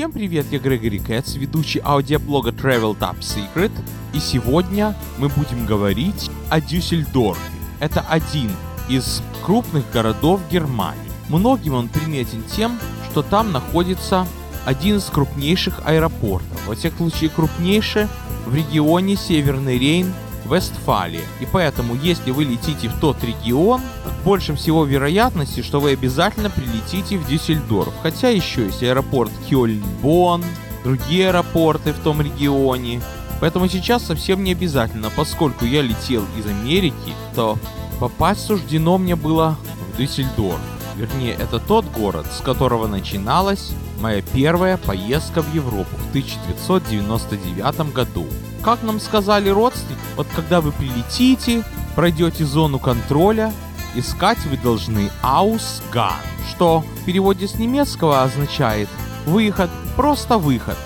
Всем привет, я Грегори Кэтс, ведущий аудиоблога Travel Top Secret, и сегодня мы будем говорить о Дюссельдорфе. Это один из крупных городов Германии. Многим он приметен тем, что там находится один из крупнейших аэропортов, во всяком случае крупнейший в регионе Северный Рейн, Вестфалия. И поэтому, если вы летите в тот регион, больше всего вероятности, что вы обязательно прилетите в Дюссельдорф. Хотя еще есть аэропорт Кёльн-Бонн, другие аэропорты в том регионе. Поэтому сейчас совсем не обязательно, поскольку я летел из Америки, то попасть суждено мне было в Дюссельдорф. Вернее, это тот город, с которого начиналась моя первая поездка в Европу в 1999 году. Как нам сказали родственники, вот когда вы прилетите, пройдете зону контроля, искать вы должны Ausgang, что в переводе с немецкого означает выход, просто выход.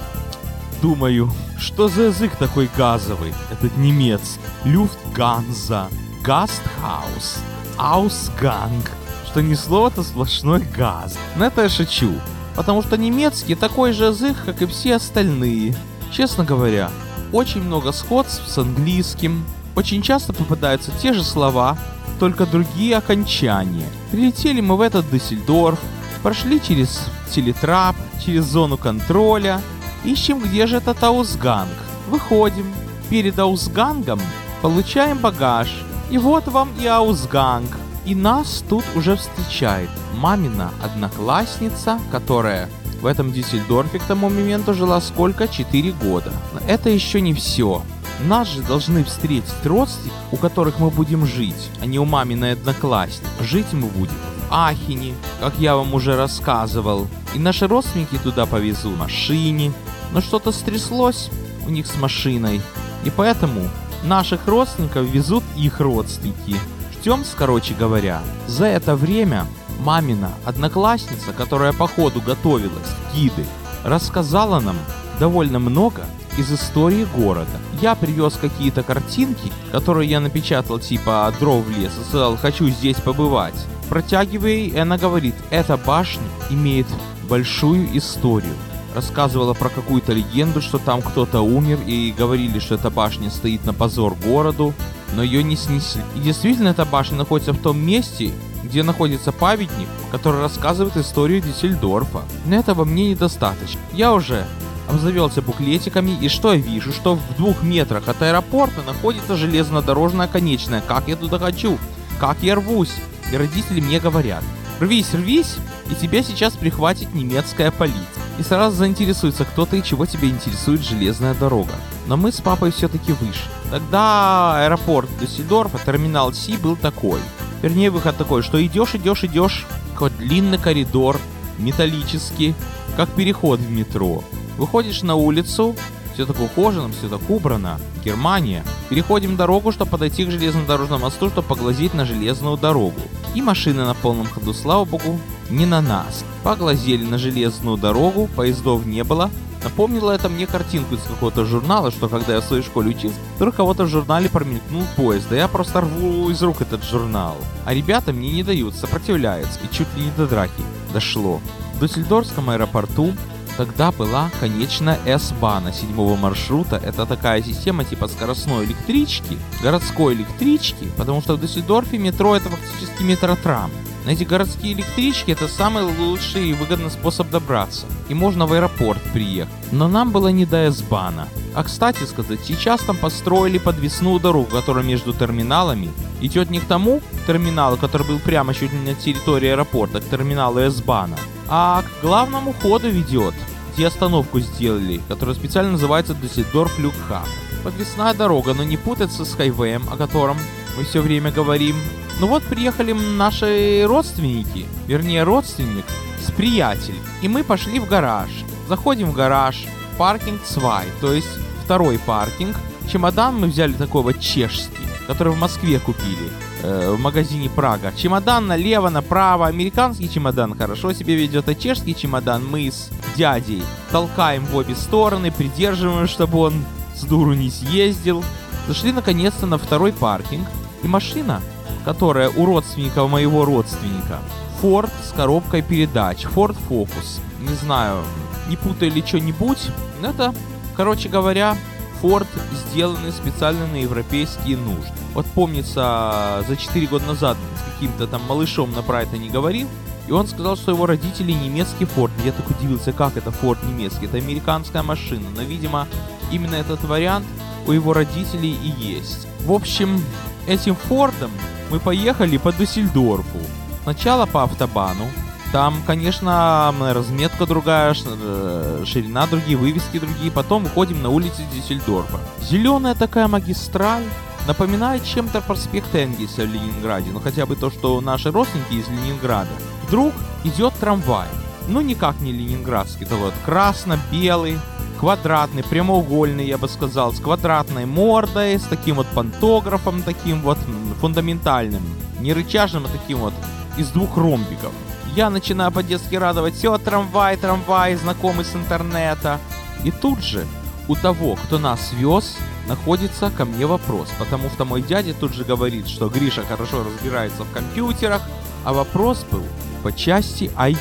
Думаю, что за язык такой газовый, этот немецкий? Люфтганза, Гастхаус, Ausgang, что не слово-то сплошной газ. Но это я шучу, потому что немецкий такой же язык, как и все остальные. Честно говоря, очень много сходств с английским, очень часто попадаются те же слова, только другие окончания. Прилетели мы в этот Дюссельдорф, прошли через телетрап, через зону контроля, ищем где же этот Аусганг. Выходим, перед Аусгангом получаем багаж, и вот вам и Аусганг. И нас тут уже встречает мамина одноклассница, которая в этом Дюссельдорфе к тому моменту жила сколько? 4 года. Но это еще не все. Нас же должны встретить родственники, у которых мы будем жить, а не у маминой одноклассницы. Жить мы будем в Ахине, как я вам уже рассказывал. И наши родственники туда повезут в машине. Но что-то стряслось у них с машиной. И поэтому наших родственников везут их родственники. Ждем, короче говоря. За это время мамина одноклассница, которая по ходу готовилась в гиды, рассказала нам довольно много из истории города. Я привез какие-то картинки, которые я напечатал типа дров в лес и сказал «хочу здесь побывать». Протягивая и она говорит «эта башня имеет большую историю». Рассказывала про какую-то легенду, что там кто-то умер и говорили, что эта башня стоит на позор городу, но ее не снесли. И действительно эта башня находится в том месте, где находится памятник, который рассказывает историю Дюссельдорфа. Но этого мне недостаточно. Я уже обзавелся буклетиками, и что я вижу, что в двух метрах от аэропорта находится железнодорожная конечная. Как я туда хочу? Как я рвусь? И родители мне говорят, рвись, рвись, и тебя сейчас прихватит немецкая полиция. И сразу заинтересуется кто-то и чего тебя интересует железная дорога. Но мы с папой все-таки выше. Тогда аэропорт Дюссельдорфа, терминал Си был такой. Вернее, выход такой, что идешь, идешь, идешь, какой длинный коридор, металлический, как переход в метро. Выходишь на улицу, все так ухожено, все так убрано. Германия. Переходим дорогу, чтобы подойти к железнодорожному мосту, чтобы поглазеть на железную дорогу. И машины на полном ходу, слава богу, не на нас. Поглазели на железную дорогу, поездов не было. Напомнило это мне картинку из какого-то журнала, что когда я в своей школе учился, вдруг кого-то в журнале промелькнул поезд, да я просто рву из рук этот журнал. А ребята мне не дают, сопротивляются, и чуть ли не до драки дошло. В Дюссельдорфском аэропорту Тогда была конечная S-бана седьмого маршрута. Это такая система типа скоростной электрички, городской электрички, потому что в Дюссельдорфе метро это фактически метротрам. На эти городские электрички это самый лучший и выгодный способ добраться. И можно в аэропорт приехать. Но нам было не до S-бана. А кстати сказать, сейчас там построили подвесную дорогу, которая между терминалами идет не к тому терминалу, который был прямо чуть не на территории аэропорта, к терминалу S-бана, а к главному ходу ведет, где остановку сделали, которая специально называется Дюссельдорф Люкха. Подвесная дорога, но не путаться с хайвеем, о котором мы все время говорим. Ну вот приехали наши родственники, вернее родственник с приятелем, и мы пошли в гараж. Заходим в гараж, паркинг 2, то есть второй паркинг. Чемодан мы взяли такой вот чешский, который в Москве купили э, в магазине Прага. Чемодан налево, направо. Американский чемодан хорошо себя ведет, а чешский чемодан мы с дядей толкаем в обе стороны, придерживаем, чтобы он с дуру не съездил. Зашли наконец-то на второй паркинг, и машина, которая у родственника моего родственника, Ford с коробкой передач, Ford Focus. не знаю, не путали что-нибудь. Это, короче говоря, Ford, сделанный специально на европейские нужды. Вот помнится, за 4 года назад с каким-то там малышом на Брайтоне говорил, и он сказал, что его родители немецкий Ford. Я так удивился, как это Ford немецкий? Это американская машина. Но, видимо, именно этот вариант у его родителей и есть. В общем, этим Фордом мы поехали по Дюссельдорфу. Сначала по автобану. Там, конечно, разметка другая, э, ширина другие, вывески другие. Потом выходим на улицы Дюссельдорфа. Зеленая такая магистраль. Напоминает чем-то проспект Энгельса в Ленинграде. Ну хотя бы то, что наши родственники из Ленинграда. Вдруг идет трамвай. Ну никак не ленинградский, то вот красно-белый, квадратный, прямоугольный, я бы сказал, с квадратной мордой, с таким вот пантографом, таким вот фундаментальным, не рычажным, а таким вот из двух ромбиков. Я начинаю по-детски радовать, все, трамвай, трамвай, знакомый с интернета. И тут же у того, кто нас вез, находится ко мне вопрос, потому что мой дядя тут же говорит, что Гриша хорошо разбирается в компьютерах, а вопрос был по части IT.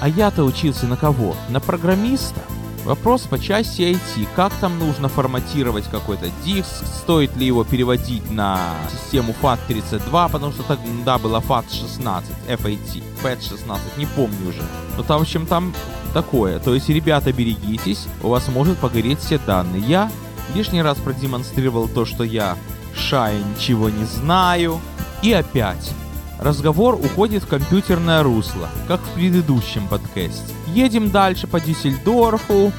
А я-то учился на кого? На программиста? Вопрос по части IT. Как там нужно форматировать какой-то диск? Стоит ли его переводить на систему FAT32? Потому что тогда было FAT16, FAT, FAT16, не помню уже. Но там, в общем, там такое. То есть, ребята, берегитесь, у вас может погореть все данные. Я лишний раз продемонстрировал то, что я шая ничего не знаю. И опять, разговор уходит в компьютерное русло, как в предыдущем подкасте. Едем дальше по Диссельдорфу.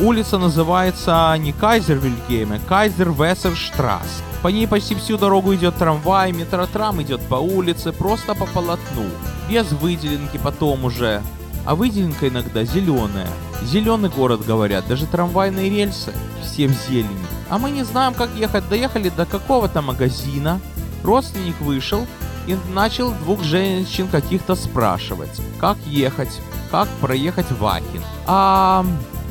Улица называется не Кайзервильгейм, а Кайзер-Вессерштрасс. По ней почти всю дорогу идет трамвай, метротрам идет по улице, просто по полотну. Без выделенки потом уже. А выделенка иногда зеленая. Зеленый город, говорят, даже трамвайные рельсы все в зелени. А мы не знаем, как ехать. Доехали до какого-то магазина. Родственник вышел, и начал двух женщин каких-то спрашивать, как ехать, как проехать в Ахин. А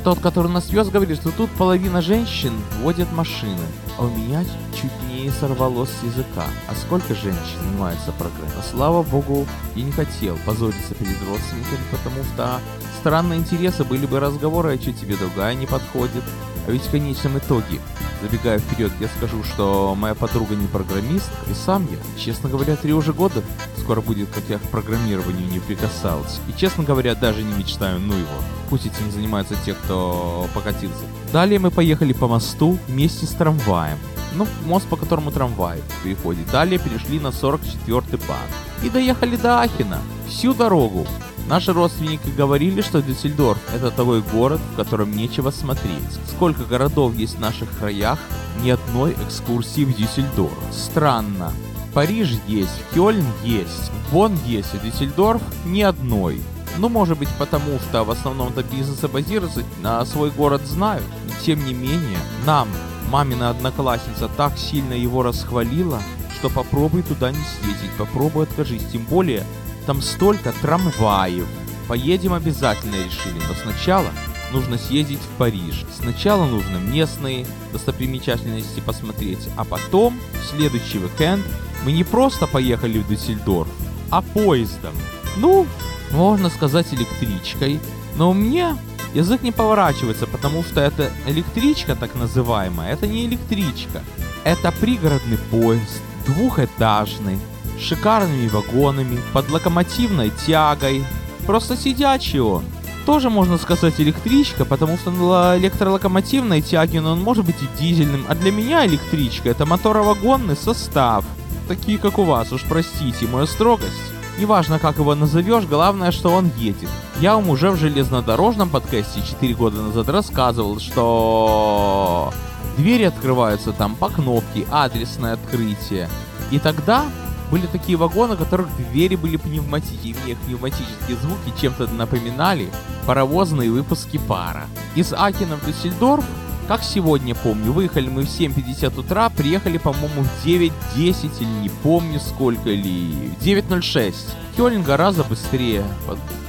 тот, который нас вез, говорит, что тут половина женщин водят машины. А у меня чуть не сорвалось с языка. А сколько женщин занимаются программой? Слава богу, я не хотел позориться перед родственниками, потому что странные интересы были бы разговоры, а что тебе другая не подходит. А ведь в конечном итоге Забегая вперед, я скажу, что моя подруга не программист, и сам я, честно говоря, три уже года скоро будет, как я к программированию не прикасался. И, честно говоря, даже не мечтаю, ну его. Пусть этим занимаются те, кто покатился. Далее мы поехали по мосту вместе с трамваем. Ну, мост, по которому трамвай переходит. Далее перешли на 44-й банк. И доехали до Ахина. Всю дорогу. Наши родственники говорили, что Дюссельдорф – это такой город, в котором нечего смотреть. Сколько городов есть в наших краях, ни одной экскурсии в Дюссельдорф. Странно. Париж есть, Кёльн есть, Бонн есть, а Дюссельдорф ни одной. Ну, может быть, потому что в основном-то бизнесы базируются на свой город знают. Но, тем не менее, нам, мамина одноклассница, так сильно его расхвалила, что попробуй туда не съездить, попробуй откажись. Тем более, там столько трамваев. Поедем обязательно, решили, но сначала нужно съездить в Париж. Сначала нужно местные достопримечательности посмотреть, а потом, в следующий уикенд, мы не просто поехали в Дюссельдорф, а поездом. Ну, можно сказать электричкой, но у меня язык не поворачивается, потому что это электричка так называемая, это не электричка. Это пригородный поезд, двухэтажный, шикарными вагонами, под локомотивной тягой. Просто сидячий он. Тоже можно сказать электричка, потому что на электролокомотивной тяге он может быть и дизельным, а для меня электричка это моторовагонный состав. Такие как у вас, уж простите мою строгость. Неважно, как его назовешь, главное, что он едет. Я вам уже в железнодорожном подкасте 4 года назад рассказывал, что двери открываются там по кнопке, адресное открытие. И тогда были такие вагоны, у которых двери были пневматические, и мне пневматические звуки чем-то напоминали паровозные выпуски пара. Из Акина в Дюссельдорф, как сегодня помню, выехали мы в 7.50 утра, приехали, по-моему, в 9.10 или не помню сколько, или в 9.06. Кёльн гораздо быстрее,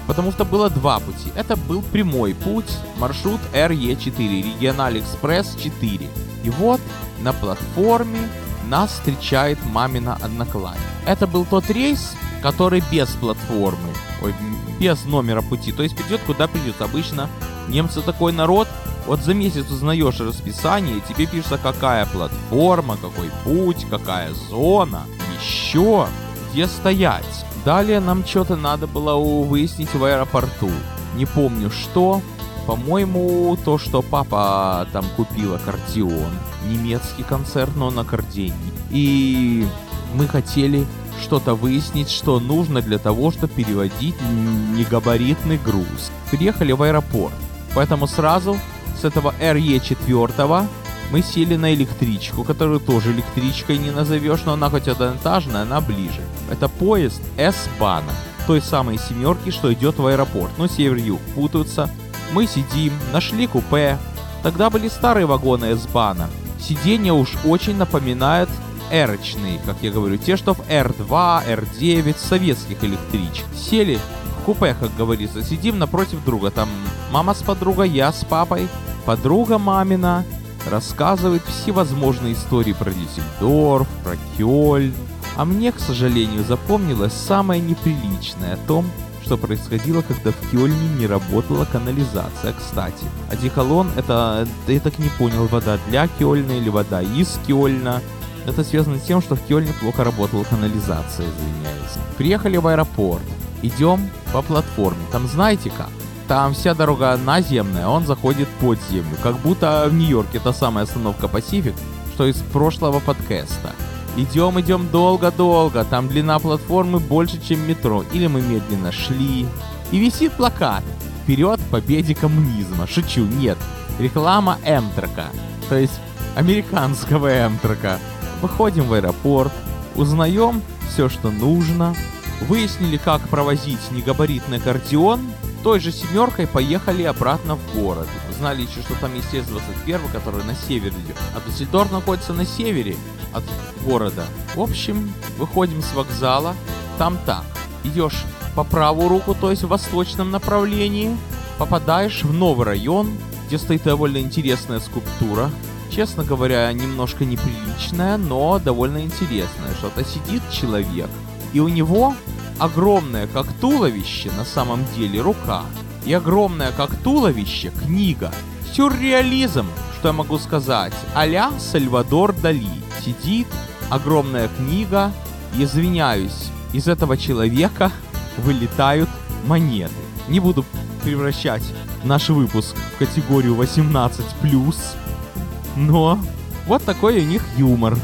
потому что было два пути. Это был прямой путь, маршрут RE4, Региональ Экспресс 4. И вот на платформе нас встречает мамина одноклассница. Это был тот рейс, который без платформы, ой, без номера пути, то есть придет куда придет. Обычно немцы такой народ, вот за месяц узнаешь расписание, и тебе пишется какая платформа, какой путь, какая зона, еще где стоять. Далее нам что-то надо было выяснить в аэропорту. Не помню что. По-моему, то, что папа там купил аккордеон. Немецкий концерт, но на аккордеоне. И мы хотели что-то выяснить, что нужно для того, чтобы переводить негабаритный груз. Приехали в аэропорт. Поэтому сразу с этого РЕ-4 мы сели на электричку, которую тоже электричкой не назовешь, но она хоть одноэтажная, она ближе. Это поезд S-бана, той самой семерки, что идет в аэропорт. Но север-юг путаются. Мы сидим, нашли купе. Тогда были старые вагоны S-бана. Сиденья уж очень напоминают эрочные, как я говорю, те, что в R2, R9, советских электричек. Сели в купе, как говорится, сидим напротив друга. Там мама с подругой, я с папой, подруга мамина, рассказывает всевозможные истории про Дюссельдорф, про Кёльн. А мне, к сожалению, запомнилось самое неприличное о том, что происходило, когда в Кёльне не работала канализация. Кстати, одеколон это, я так не понял, вода для Кёльна или вода из Кёльна. Это связано с тем, что в Кёльне плохо работала канализация, извиняюсь. Приехали в аэропорт. Идем по платформе. Там знаете как? Там вся дорога наземная, он заходит под землю. Как будто в Нью-Йорке та самая остановка Пасифик, что из прошлого подкаста. Идем, идем долго-долго, там длина платформы больше, чем метро. Или мы медленно шли. И висит плакат. Вперед победе коммунизма. Шучу, нет. Реклама Эмтрака. То есть американского Эмтрака. Выходим в аэропорт, узнаем все, что нужно. Выяснили, как провозить негабаритный аккордеон, той же семеркой поехали обратно в город. Знали еще, что там есть С-21, который на север идет. А Дюссельдорф находится на севере от города. В общем, выходим с вокзала. Там так. Идешь по правую руку, то есть в восточном направлении. Попадаешь в новый район, где стоит довольно интересная скульптура. Честно говоря, немножко неприличная, но довольно интересная. Что-то сидит человек, и у него огромная как туловище на самом деле рука и огромная как туловище книга. Сюрреализм, что я могу сказать, а-ля Сальвадор Дали. Сидит огромная книга, извиняюсь, из этого человека вылетают монеты. Не буду превращать наш выпуск в категорию 18+, но вот такой у них юмор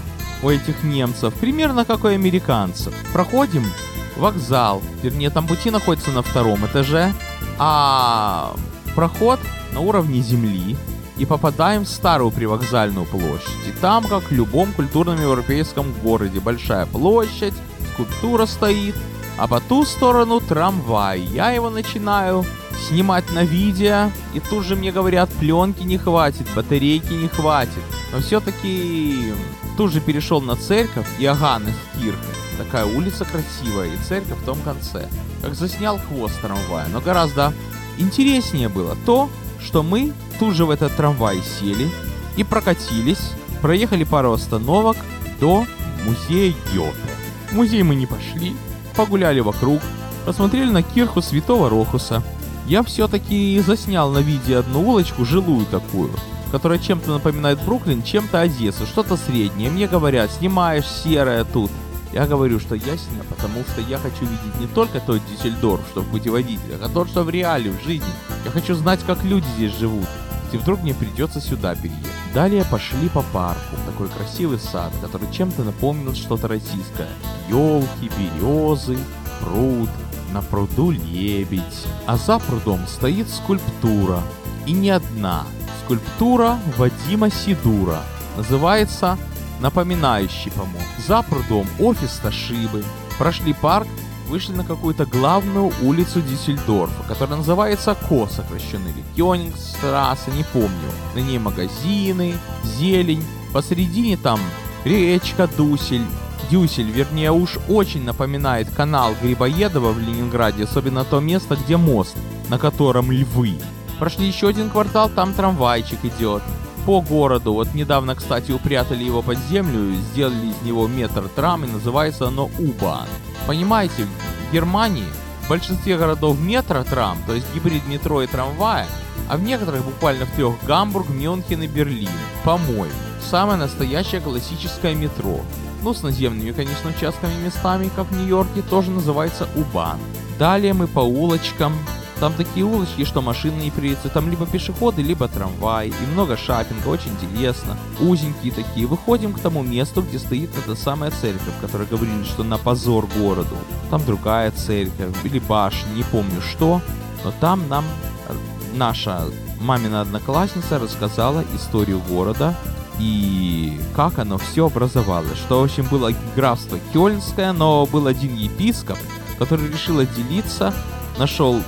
у этих немцев, примерно как у американцев. Проходим вокзал. Вернее, там пути находятся на втором этаже, а проход на уровне земли. И попадаем в старую привокзальную площадь. И там, как в любом культурном европейском городе, большая площадь, скульптура стоит, а по ту сторону трамвай. Я его начинаю снимать на видео, и тут же мне говорят, пленки не хватит, батарейки не хватит. Но все-таки тут же перешел на церковь Иоганнес Кирхе. Такая улица красивая и церковь в том конце. Как заснял хвост трамвая. Но гораздо интереснее было то, что мы тут же в этот трамвай сели и прокатились, проехали пару остановок до музея Гёте. В музей мы не пошли, погуляли вокруг, посмотрели на кирху Святого Рохуса. Я все-таки заснял на видео одну улочку, жилую такую, которая чем-то напоминает Бруклин, чем-то Одессу, что-то среднее. Мне говорят, снимаешь серое тут, я говорю, что я снял, потому что я хочу видеть не только тот Дюссельдорф, что в путеводителях, а тот, что в реале, в жизни. Я хочу знать, как люди здесь живут. И вдруг мне придется сюда переехать. Далее пошли по парку, такой красивый сад, который чем-то напомнил что-то российское. Елки, березы, пруд, на пруду лебедь. А за прудом стоит скульптура. И не одна. Скульптура Вадима Сидура. Называется напоминающий помог. За прудом офис Ташибы. Прошли парк, вышли на какую-то главную улицу Дюссельдорфа, которая называется Ко, сокращенно, или Кёнигстрассе, не помню. На ней магазины, зелень, посередине там речка Дусель, Дюсель, вернее уж очень напоминает канал Грибоедова в Ленинграде, особенно то место, где мост, на котором львы. Прошли еще один квартал, там трамвайчик идет. По городу. Вот недавно, кстати, упрятали его под землю, сделали из него метр трам, и называется оно Убан. Понимаете, в Германии в большинстве городов метро трам, то есть гибрид метро и трамвая, а в некоторых буквально в трех Гамбург, Мюнхен и Берлин. По-моему, самое настоящее классическое метро. Ну, с наземными, конечно, участками местами, как в Нью-Йорке, тоже называется Убан. Далее мы по улочкам. Там такие улочки, что машины не приедутся. Там либо пешеходы, либо трамвай. И много шапинга, очень интересно. Узенькие такие. Выходим к тому месту, где стоит эта самая церковь, которая говорили, что на позор городу. Там другая церковь или башня, не помню что. Но там нам наша мамина одноклассница рассказала историю города и как оно все образовалось. Что, в общем, было графство Кёльнское, но был один епископ, который решил отделиться, нашел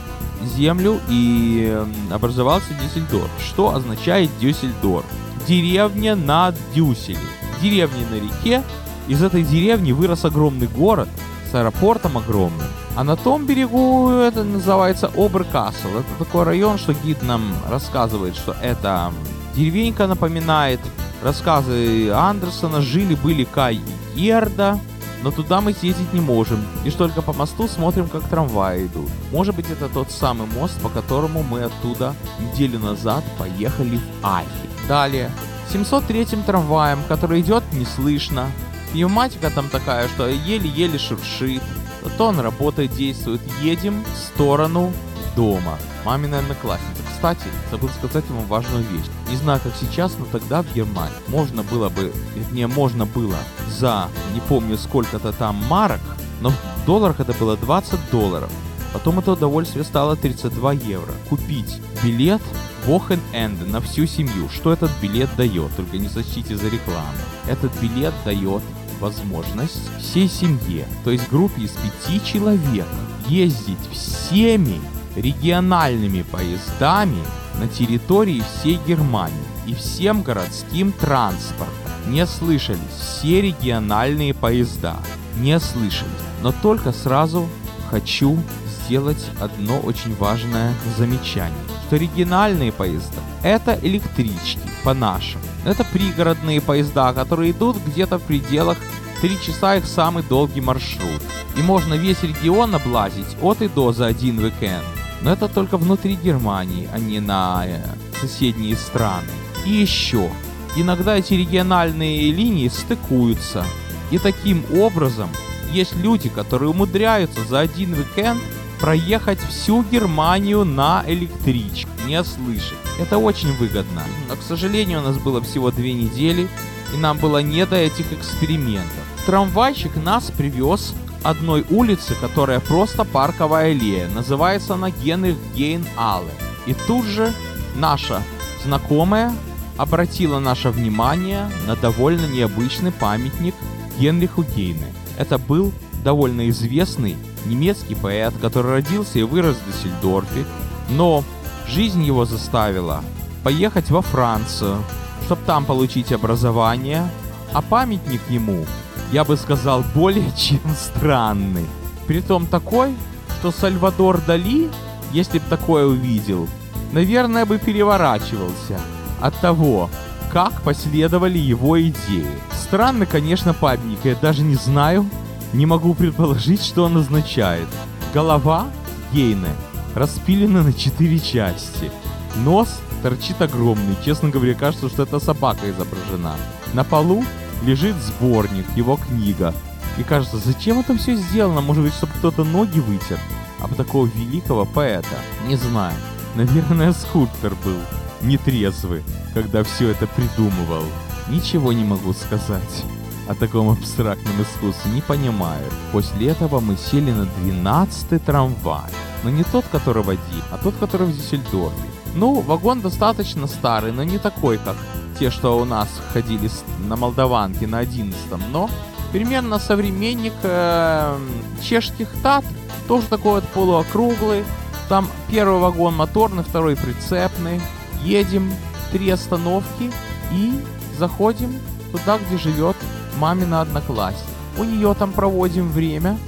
землю и образовался Дюссельдорф. Что означает Дюссельдорф? Деревня на Дюсселе. Деревня на реке. Из этой деревни вырос огромный город с аэропортом огромным. А на том берегу это называется Оберкасл. Это такой район, что гид нам рассказывает, что это деревенька напоминает рассказы Андерсона. Жили-были Кай и Герда, но туда мы съездить не можем. Лишь только по мосту смотрим, как трамваи идут. Может быть, это тот самый мост, по которому мы оттуда неделю назад поехали в Ахи. Далее. 703-м трамваем, который идет не слышно. Пневматика там такая, что еле-еле шуршит. Зато он работает, действует. Едем в сторону дома. Мамина одноклассница. Кстати, забыл сказать вам важную вещь. Не знаю, как сейчас, но тогда в Германии можно было бы, вернее, можно было за, не помню сколько-то там марок, но в долларах это было 20 долларов. Потом это удовольствие стало 32 евро. Купить билет Вохен Энде на всю семью. Что этот билет дает? Только не сочтите за рекламу. Этот билет дает возможность всей семье, то есть группе из пяти человек, ездить всеми региональными поездами на территории всей Германии и всем городским транспортом. Не слышались все региональные поезда. Не слышались. Но только сразу хочу сделать одно очень важное замечание. Что региональные поезда – это электрички, по-нашему. Это пригородные поезда, которые идут где-то в пределах 3 часа их самый долгий маршрут. И можно весь регион облазить от и до за один уикенд. Но это только внутри Германии, а не на э, соседние страны. И еще, иногда эти региональные линии стыкуются. И таким образом есть люди, которые умудряются за один уикенд проехать всю Германию на электричке, не слышать. Это очень выгодно. Но, к сожалению, у нас было всего две недели, и нам было не до этих экспериментов. Трамвайчик нас привез одной улицы, которая просто парковая аллея. Называется она Генрих Гейн Алле. И тут же наша знакомая обратила наше внимание на довольно необычный памятник Генриху Гейне. Это был довольно известный немецкий поэт, который родился и вырос в Дюссельдорфе, но жизнь его заставила поехать во Францию, чтобы там получить образование, а памятник ему я бы сказал, более чем странный. Притом такой, что Сальвадор Дали, если бы такое увидел, наверное, бы переворачивался от того, как последовали его идеи. Странно, конечно, памятник, я даже не знаю, не могу предположить, что он означает. Голова Гейна распилена на четыре части. Нос торчит огромный, честно говоря, кажется, что это собака изображена. На полу лежит сборник, его книга. И кажется, зачем это все сделано? Может быть, чтобы кто-то ноги вытер? Об такого великого поэта? Не знаю. Наверное, скульптор был нетрезвый, когда все это придумывал. Ничего не могу сказать о таком абстрактном искусстве, не понимаю. После этого мы сели на 12-й трамвай. Но не тот, который в Ади, а тот, который в Дюссельдорфе. Ну, вагон достаточно старый, но не такой, как те, что у нас ходили на Молдаванке на 11 но примерно современник э, чешских Татр, тоже такой вот полуокруглый. Там первый вагон моторный, второй прицепный. Едем три остановки и заходим туда, где живет мамина одноклассница. У нее там проводим время,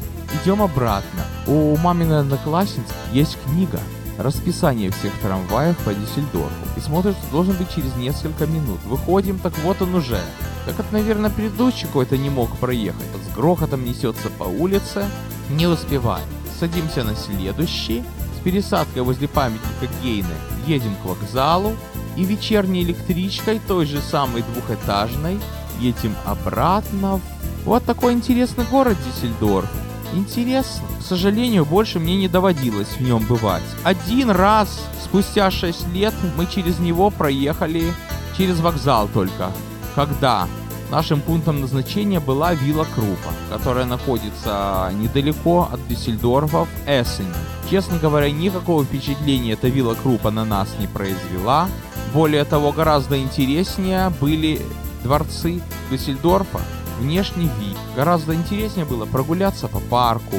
идем обратно. У маминой одноклассницы есть книга расписание всех трамваев по Дюссельдорфу и смотришь, что должен быть через несколько минут. Выходим, так вот он уже. Как это, наверное, предыдущий какой-то не мог проехать. С грохотом несется по улице, не успеваем. Садимся на следующий, с пересадкой возле памятника Гейне едем к вокзалу, и вечерней электричкой, той же самой двухэтажной, едем обратно. Вот такой интересный город Диссельдорф. Интересно. К сожалению, больше мне не доводилось в нем бывать. Один раз, спустя 6 лет, мы через него проехали через вокзал только. Когда нашим пунктом назначения была вилла Крупа, которая находится недалеко от Дюссельдорфа в Эссене. Честно говоря, никакого впечатления эта вилла Крупа на нас не произвела. Более того, гораздо интереснее были дворцы Дюссельдорфа, внешний вид. Гораздо интереснее было прогуляться по парку,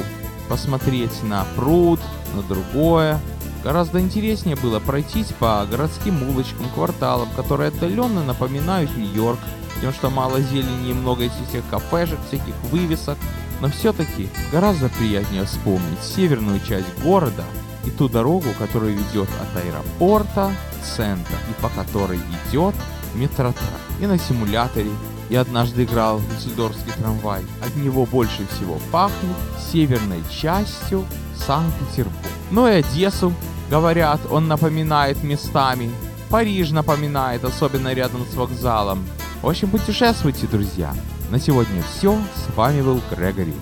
посмотреть на пруд, на другое. Гораздо интереснее было пройтись по городским улочкам, кварталам, которые отдаленно напоминают Нью-Йорк, тем, что мало зелени и много этих кафешек, всяких вывесок. Но все-таки гораздо приятнее вспомнить северную часть города и ту дорогу, которая ведет от аэропорта в центр и по которой идет метротрак. И на симуляторе я однажды играл в Дюссельдорфский трамвай. От него больше всего пахнет северной частью Санкт-Петербурга. Ну и Одессу, говорят, он напоминает местами. Париж напоминает, особенно рядом с вокзалом. В общем, путешествуйте, друзья. На сегодня все. С вами был Грегори.